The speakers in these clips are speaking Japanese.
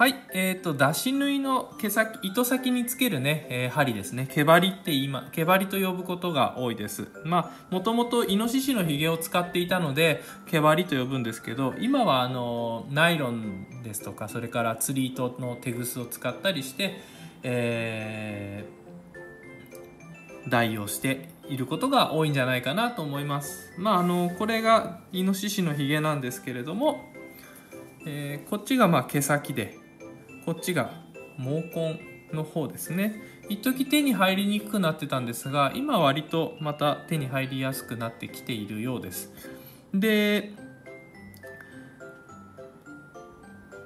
はい、えーと、出し縫いの毛先、糸先につけるね、えー、針ですね。毛針って今、毛針と呼ぶことが多いです。まあ、もともとイノシシのヒゲを使っていたので、毛針と呼ぶんですけど、今はあの、ナイロンですとか、それから釣り糸のテグスを使ったりして、えー、代用していることが多いんじゃないかなと思います。まあ、あの、これがイノシシのヒゲなんですけれども、えー、こっちがまあ毛先で、こっちが毛根の方ですね。一時手に入りにくくなってたんですが今割とまた手に入りやすくなってきているようです。で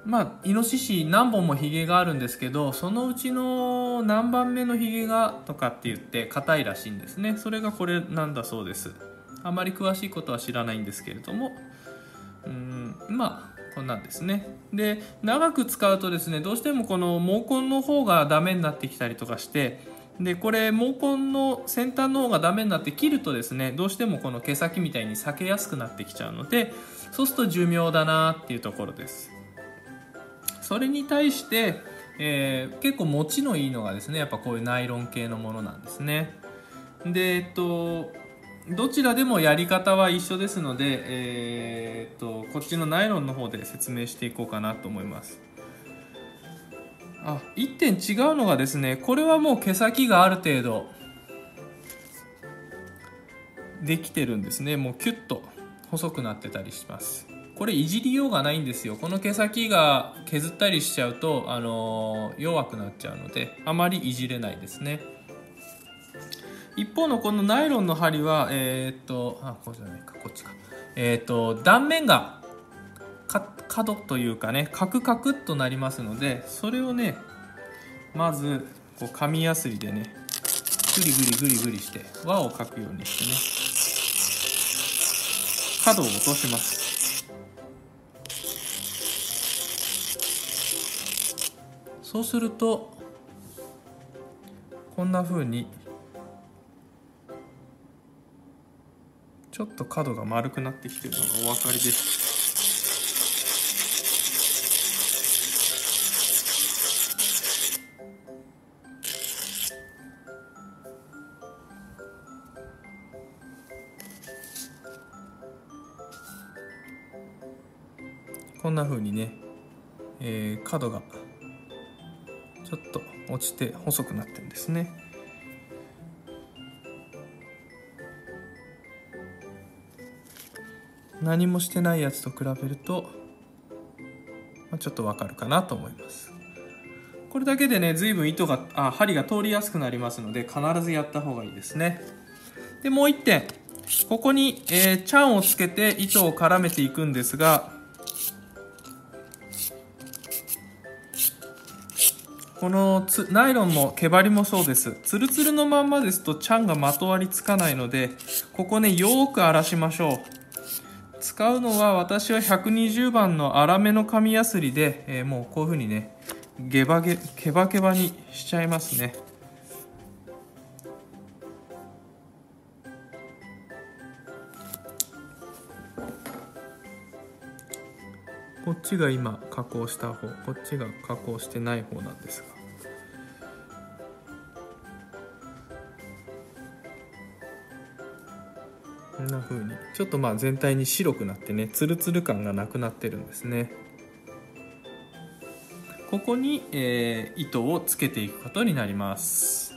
まあイノシシ何本もヒゲがあるんですけどそのうちの何番目のヒゲがとかって言って硬いらしいんですね。それがこれなんだそうです。あまり詳しいことは知らないんですけれども。うんまあこんなんですね。で長く使うとですねどうしてもこの毛根の方がダメになってきたりとかしてでこれ毛根の先端の方がダメになって切るとですねどうしてもこの毛先みたいに裂けやすくなってきちゃうのでそうすると寿命だなっていうところです。それに対して、えー、結構持ちのいいのがですねやっぱこういうナイロン系のものなんですね。でえっとどちらでもやり方は一緒ですので、えー、っとこっちのナイロンの方で説明していこうかなと思います。あ1点違うのがですねこれはもう毛先がある程度できてるんですね。もうキュッと細くなってたりします。これいじりようがないんですよ。この毛先が削ったりしちゃうと、あのー、弱くなっちゃうのであまりいじれないですね。一方のこのナイロンの針はえー、っとあこうじゃないかこっちか。えー、っと断面が角というかねカクカクっとなりますのでそれをねまずこう紙やすりでねグリグリグリグリして輪を描くようにしてね角を落とします。そうするとこんな風にちょっと角が丸くなってきてるのがお分かりです。こんな風にね、えー、角がちょっと落ちて細くなってるんですね。何もしてないやつと比べると、まあ、ちょっとわかるかなと思います。これだけでね随分糸があ針が通りやすくなりますので必ずやった方がいいですね。でもう1点。ここに、えー、チャンをつけて糸を絡めていくんですがこのつナイロンも毛針もそうです。ツルツルのまんまですとチャンがまとわりつかないのでここねよく荒らしましょう。使うのは私は120番の粗めの紙やすりで、えー、もうこういう風にねゲバゲケバケバにしちゃいますね。こっちが今加工した方こっちが加工してない方なんですが。こんな風に。ちょっとまあ全体に白くなってねツルツル感がなくなってるんですね。ここに、えー、糸をつけていくことになります。